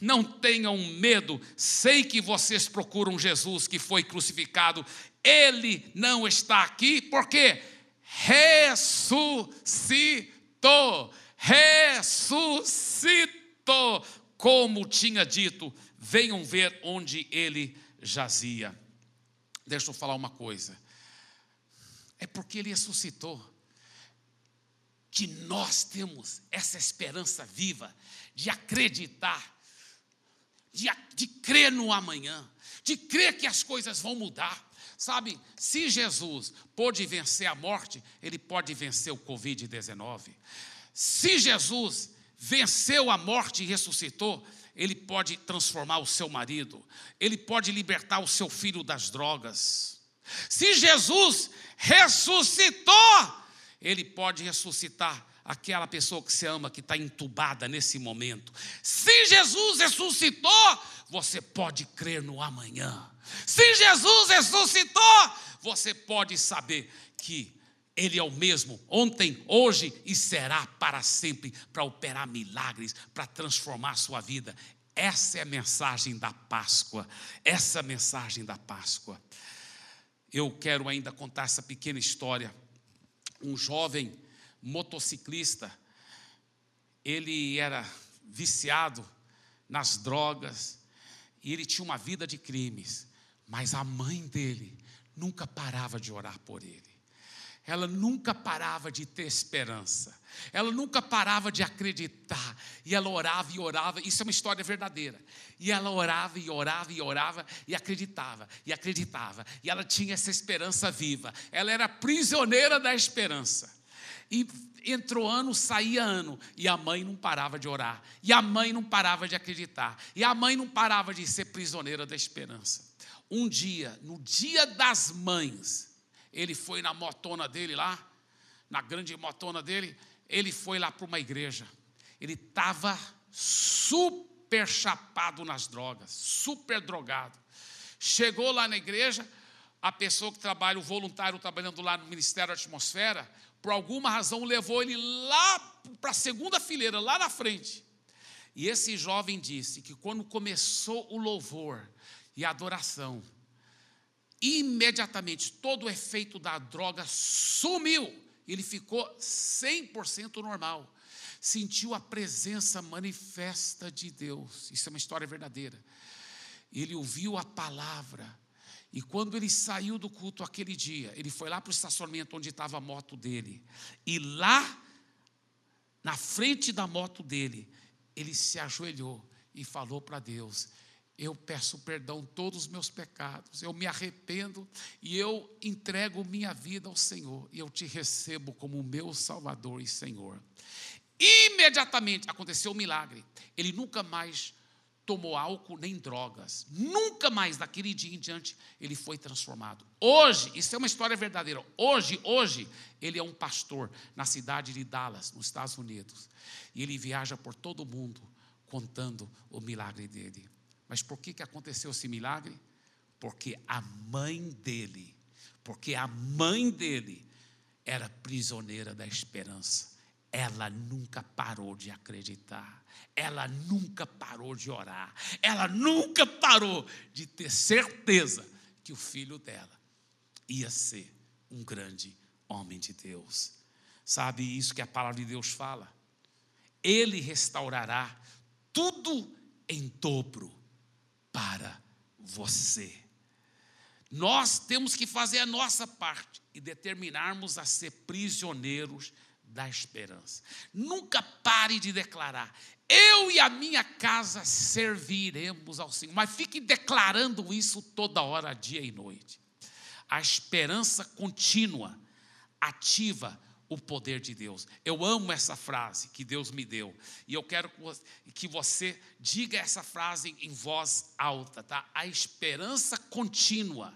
Não tenham medo, sei que vocês procuram Jesus que foi crucificado, ele não está aqui, porque ressuscitou, ressuscitou como tinha dito, venham ver onde ele jazia. Deixa eu falar uma coisa. É porque ele ressuscitou que nós temos essa esperança viva de acreditar, de, de crer no amanhã, de crer que as coisas vão mudar. Sabe, se Jesus pôde vencer a morte, ele pode vencer o Covid-19. Se Jesus venceu a morte e ressuscitou, ele pode transformar o seu marido, ele pode libertar o seu filho das drogas. Se Jesus ressuscitou, Ele pode ressuscitar aquela pessoa que você ama que está entubada nesse momento. Se Jesus ressuscitou, você pode crer no amanhã. Se Jesus ressuscitou, você pode saber que Ele é o mesmo ontem, hoje e será para sempre para operar milagres, para transformar a sua vida. Essa é a mensagem da Páscoa. Essa é a mensagem da Páscoa. Eu quero ainda contar essa pequena história. Um jovem motociclista, ele era viciado nas drogas e ele tinha uma vida de crimes, mas a mãe dele nunca parava de orar por ele. Ela nunca parava de ter esperança. Ela nunca parava de acreditar. E ela orava e orava. Isso é uma história verdadeira. E ela orava e orava e orava e acreditava e acreditava. E ela tinha essa esperança viva. Ela era prisioneira da esperança. E entrou ano, saía ano, e a mãe não parava de orar, e a mãe não parava de acreditar, e a mãe não parava de ser prisioneira da esperança. Um dia, no dia das mães, ele foi na motona dele lá, na grande motona dele, ele foi lá para uma igreja. Ele estava super chapado nas drogas, super drogado. Chegou lá na igreja, a pessoa que trabalha, o voluntário trabalhando lá no Ministério da Atmosfera, por alguma razão levou ele lá para a segunda fileira, lá na frente. E esse jovem disse que quando começou o louvor e a adoração, imediatamente todo o efeito da droga sumiu. Ele ficou 100% normal. Sentiu a presença manifesta de Deus. Isso é uma história verdadeira. Ele ouviu a palavra e quando ele saiu do culto aquele dia, ele foi lá para o estacionamento onde estava a moto dele. E lá, na frente da moto dele, ele se ajoelhou e falou para Deus: Eu peço perdão todos os meus pecados, eu me arrependo e eu entrego minha vida ao Senhor, e eu te recebo como meu Salvador e Senhor. Imediatamente aconteceu o um milagre, ele nunca mais tomou álcool nem drogas. Nunca mais, daquele dia em diante, ele foi transformado. Hoje, isso é uma história verdadeira. Hoje, hoje, ele é um pastor na cidade de Dallas, nos Estados Unidos. E ele viaja por todo o mundo contando o milagre dele. Mas por que, que aconteceu esse milagre? Porque a mãe dele, porque a mãe dele era prisioneira da esperança. Ela nunca parou de acreditar ela nunca parou de orar, ela nunca parou de ter certeza que o filho dela ia ser um grande homem de Deus. Sabe isso que a palavra de Deus fala? Ele restaurará tudo em dobro para você. Nós temos que fazer a nossa parte e determinarmos a ser prisioneiros da esperança. Nunca pare de declarar: eu e a minha casa serviremos ao Senhor. Mas fique declarando isso toda hora, dia e noite. A esperança contínua ativa o poder de Deus. Eu amo essa frase que Deus me deu. E eu quero que você diga essa frase em voz alta, tá? A esperança contínua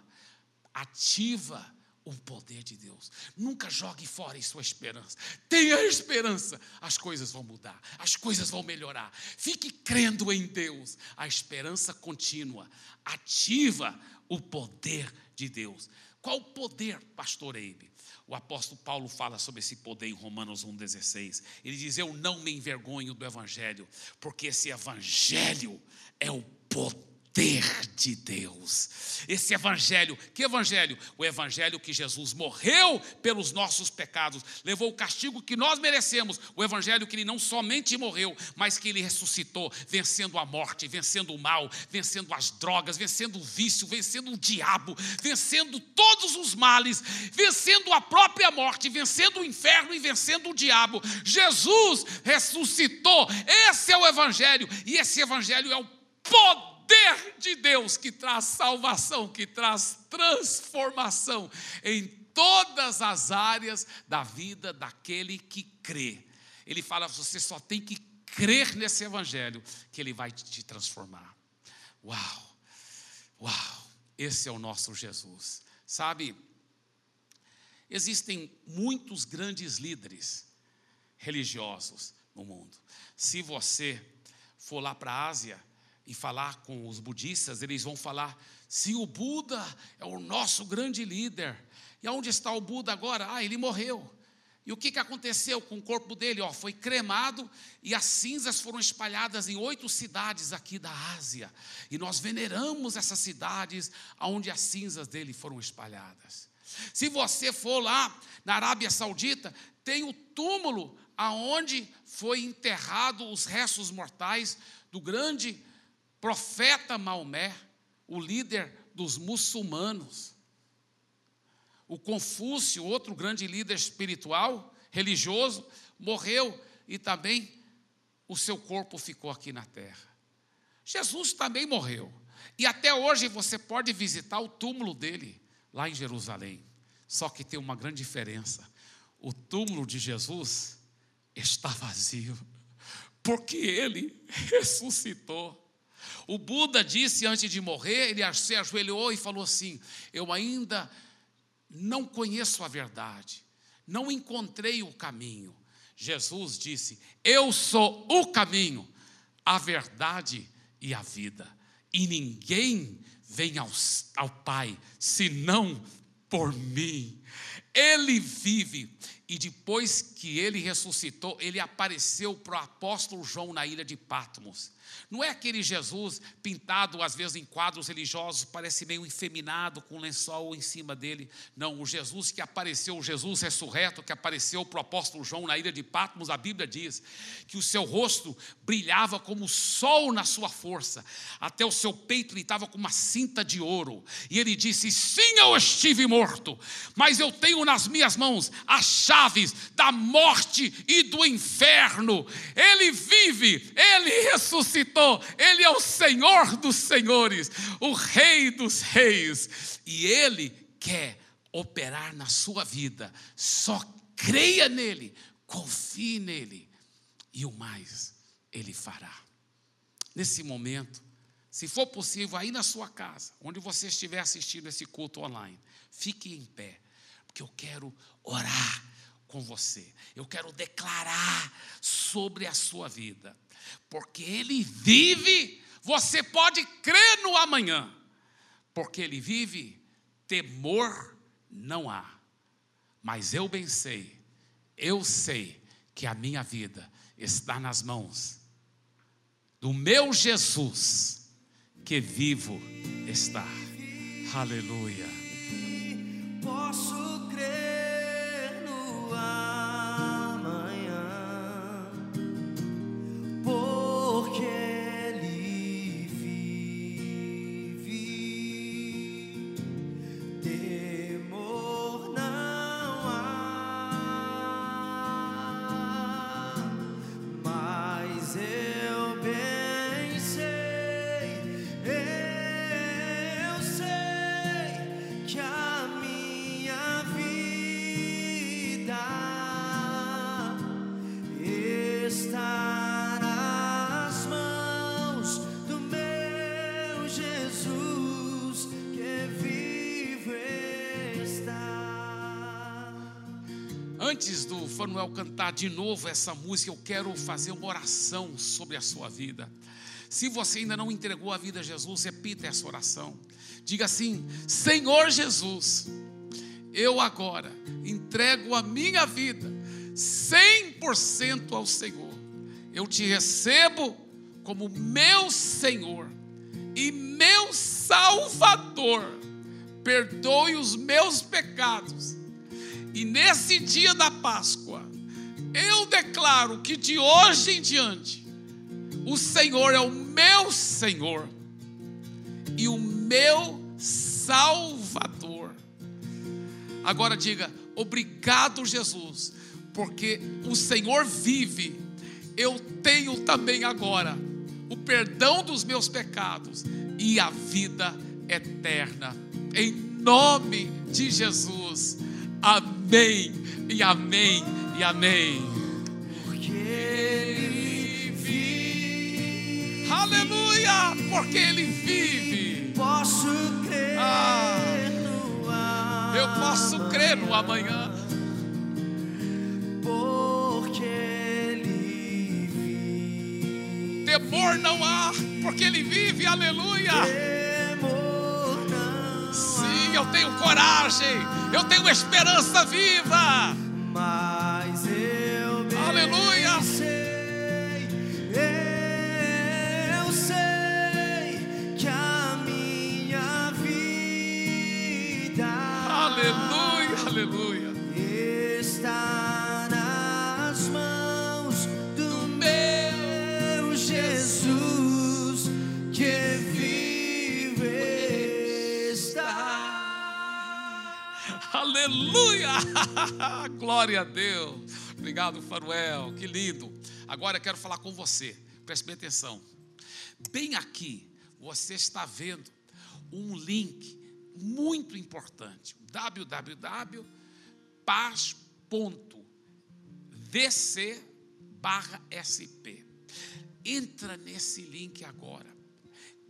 ativa o poder de Deus. Nunca jogue fora em sua esperança. Tenha esperança, as coisas vão mudar, as coisas vão melhorar. Fique crendo em Deus. A esperança contínua ativa o poder de Deus. Qual poder, pastor Eibe? O apóstolo Paulo fala sobre esse poder em Romanos 1,16. Ele diz: Eu não me envergonho do Evangelho, porque esse Evangelho é o poder poder de Deus. Esse evangelho, que evangelho? O evangelho que Jesus morreu pelos nossos pecados, levou o castigo que nós merecemos. O evangelho que ele não somente morreu, mas que ele ressuscitou, vencendo a morte, vencendo o mal, vencendo as drogas, vencendo o vício, vencendo o diabo, vencendo todos os males, vencendo a própria morte, vencendo o inferno e vencendo o diabo. Jesus ressuscitou. Esse é o evangelho, e esse evangelho é o poder poder de Deus que traz salvação, que traz transformação em todas as áreas da vida daquele que crê. Ele fala: você só tem que crer nesse evangelho que ele vai te transformar. Uau! Uau! Esse é o nosso Jesus. Sabe? Existem muitos grandes líderes religiosos no mundo. Se você for lá para a Ásia e falar com os budistas, eles vão falar: se o Buda é o nosso grande líder, e onde está o Buda agora? Ah, ele morreu. E o que, que aconteceu com o corpo dele? Ó, foi cremado e as cinzas foram espalhadas em oito cidades aqui da Ásia. E nós veneramos essas cidades onde as cinzas dele foram espalhadas. Se você for lá na Arábia Saudita, tem o túmulo aonde foi enterrado os restos mortais do grande profeta Maomé, o líder dos muçulmanos. O Confúcio, outro grande líder espiritual, religioso, morreu e também o seu corpo ficou aqui na terra. Jesus também morreu. E até hoje você pode visitar o túmulo dele lá em Jerusalém. Só que tem uma grande diferença. O túmulo de Jesus está vazio, porque ele ressuscitou. O Buda disse antes de morrer, ele se ajoelhou e falou assim: Eu ainda não conheço a verdade, não encontrei o caminho. Jesus disse: Eu sou o caminho, a verdade e a vida, e ninguém vem ao, ao Pai senão por mim. Ele vive. E depois que ele ressuscitou, ele apareceu para o apóstolo João na ilha de Patmos. Não é aquele Jesus pintado, às vezes, em quadros religiosos, parece meio efeminado, com um lençol em cima dele. Não, o Jesus que apareceu, o Jesus ressurreto que apareceu para o apóstolo João na ilha de Patmos, a Bíblia diz que o seu rosto brilhava como o sol na sua força, até o seu peito ele estava com uma cinta de ouro. E ele disse: Sim, eu estive morto, mas eu tenho nas minhas mãos as chaves da morte e do inferno. Ele vive, ele ressuscitou Ele é o Senhor dos senhores, o Rei dos reis, e Ele quer operar na sua vida. Só creia nele, confie nele, e o mais Ele fará. Nesse momento, se for possível, aí na sua casa, onde você estiver assistindo esse culto online, fique em pé, porque eu quero orar com você. Eu quero declarar sobre a sua vida porque Ele vive, você pode crer no amanhã, porque Ele vive, temor não há. Mas eu bem sei, eu sei que a minha vida está nas mãos do meu Jesus, que vivo está. Aleluia. Posso crer cantar de novo essa música, eu quero fazer uma oração sobre a sua vida. Se você ainda não entregou a vida a Jesus, repita essa oração. Diga assim: Senhor Jesus, eu agora entrego a minha vida 100% ao Senhor. Eu te recebo como meu Senhor e meu Salvador. Perdoe os meus pecados. E nesse dia da Páscoa, eu declaro que de hoje em diante, o Senhor é o meu Senhor e o meu Salvador. Agora diga: obrigado, Jesus, porque o Senhor vive. Eu tenho também agora o perdão dos meus pecados e a vida eterna. Em nome de Jesus. Amém e amém e amém. Porque Ele vive, Aleluia! Porque Ele vive. posso crer Ah. no amanhã. eu posso crer no amanhã. porque Ele vive. Temor não há, porque Ele vive, aleluia. Temor não Sim, eu tenho coragem, eu tenho esperança viva. Mas Aleluia. sei, eu sei que a minha vida Aleluia, aleluia. está nas mãos do meu Jesus que vive está. Aleluia! Glória a Deus. Obrigado, Faruel. Que lindo. Agora eu quero falar com você. Preste bem atenção. Bem aqui, você está vendo um link muito importante. www.paz.dc barra SP. Entra nesse link agora.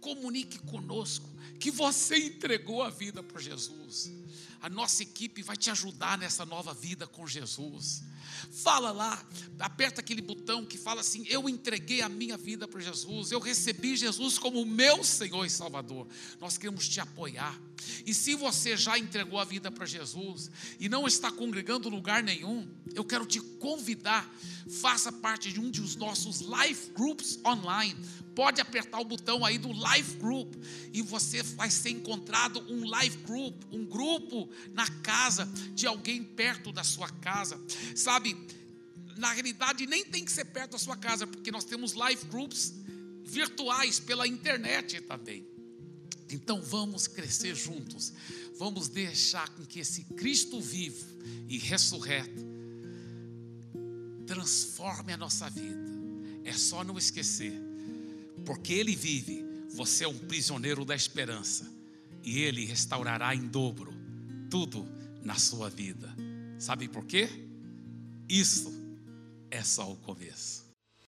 Comunique conosco que você entregou a vida para Jesus. A nossa equipe vai te ajudar nessa nova vida com Jesus. Fala lá, aperta aquele botão que fala assim: Eu entreguei a minha vida para Jesus, eu recebi Jesus como meu Senhor e Salvador. Nós queremos te apoiar. E se você já entregou a vida para Jesus e não está congregando lugar nenhum, eu quero te convidar, faça parte de um dos nossos life groups online. Pode apertar o botão aí do life group e você vai ser encontrado um life group, um grupo na casa de alguém perto da sua casa. Sabe, na realidade nem tem que ser perto da sua casa, porque nós temos life groups virtuais pela internet também. Então vamos crescer juntos. Vamos deixar com que esse Cristo vivo e ressurreto transforme a nossa vida. É só não esquecer, porque Ele vive, você é um prisioneiro da esperança, e Ele restaurará em dobro tudo na sua vida. Sabe por quê? Isso é só o começo.